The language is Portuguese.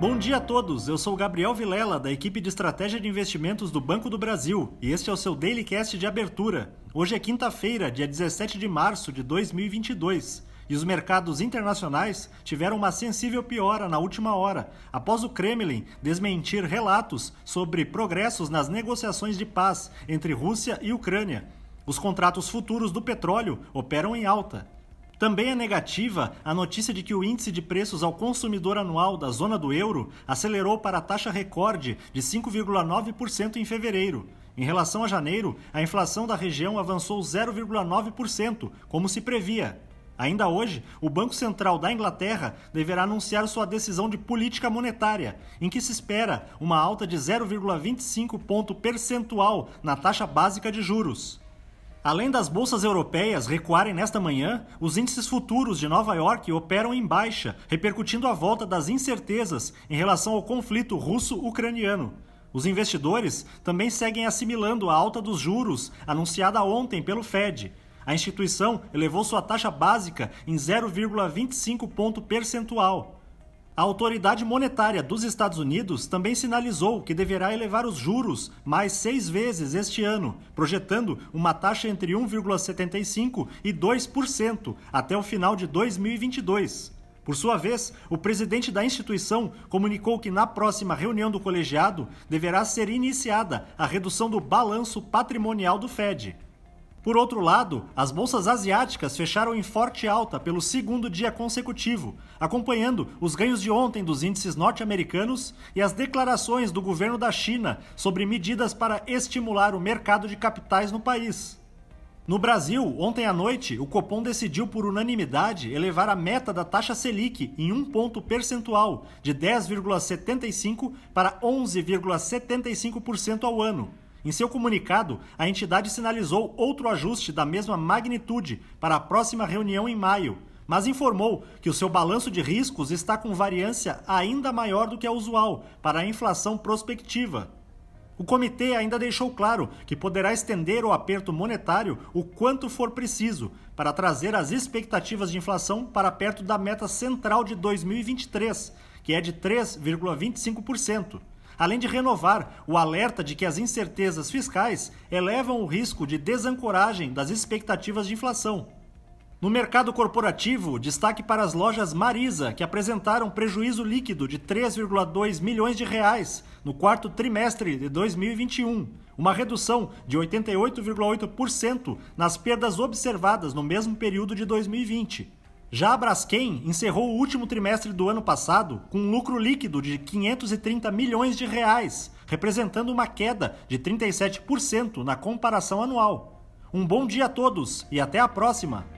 Bom dia a todos, eu sou Gabriel Vilela, da equipe de estratégia de investimentos do Banco do Brasil, e este é o seu Daily Cast de abertura. Hoje é quinta-feira, dia 17 de março de 2022, e os mercados internacionais tiveram uma sensível piora na última hora, após o Kremlin desmentir relatos sobre progressos nas negociações de paz entre Rússia e Ucrânia. Os contratos futuros do petróleo operam em alta. Também é negativa a notícia de que o índice de preços ao consumidor anual da zona do euro acelerou para a taxa recorde de 5,9% em fevereiro. Em relação a janeiro, a inflação da região avançou 0,9%, como se previa. Ainda hoje, o Banco Central da Inglaterra deverá anunciar sua decisão de política monetária, em que se espera uma alta de 0,25 ponto percentual na taxa básica de juros. Além das bolsas europeias recuarem nesta manhã, os índices futuros de Nova York operam em baixa, repercutindo a volta das incertezas em relação ao conflito russo-ucraniano. Os investidores também seguem assimilando a alta dos juros anunciada ontem pelo Fed. A instituição elevou sua taxa básica em 0,25 ponto percentual. A autoridade monetária dos Estados Unidos também sinalizou que deverá elevar os juros mais seis vezes este ano, projetando uma taxa entre 1,75% e 2% até o final de 2022. Por sua vez, o presidente da instituição comunicou que na próxima reunião do colegiado deverá ser iniciada a redução do balanço patrimonial do Fed. Por outro lado, as bolsas asiáticas fecharam em forte alta pelo segundo dia consecutivo, acompanhando os ganhos de ontem dos índices norte-americanos e as declarações do governo da China sobre medidas para estimular o mercado de capitais no país. No Brasil, ontem à noite, o Copom decidiu por unanimidade elevar a meta da taxa Selic em um ponto percentual, de 10,75% para 11,75% ao ano em seu comunicado, a entidade sinalizou outro ajuste da mesma magnitude para a próxima reunião em maio, mas informou que o seu balanço de riscos está com variância ainda maior do que a usual para a inflação prospectiva. O comitê ainda deixou claro que poderá estender o aperto monetário o quanto for preciso para trazer as expectativas de inflação para perto da meta central de 2023, que é de 3,25% além de renovar o alerta de que as incertezas fiscais elevam o risco de desancoragem das expectativas de inflação. No mercado corporativo, destaque para as lojas Marisa, que apresentaram prejuízo líquido de 3,2 milhões de reais no quarto trimestre de 2021, uma redução de 88,8% nas perdas observadas no mesmo período de 2020. Já a Braskem encerrou o último trimestre do ano passado com um lucro líquido de 530 milhões de reais, representando uma queda de 37% na comparação anual. Um bom dia a todos e até a próxima!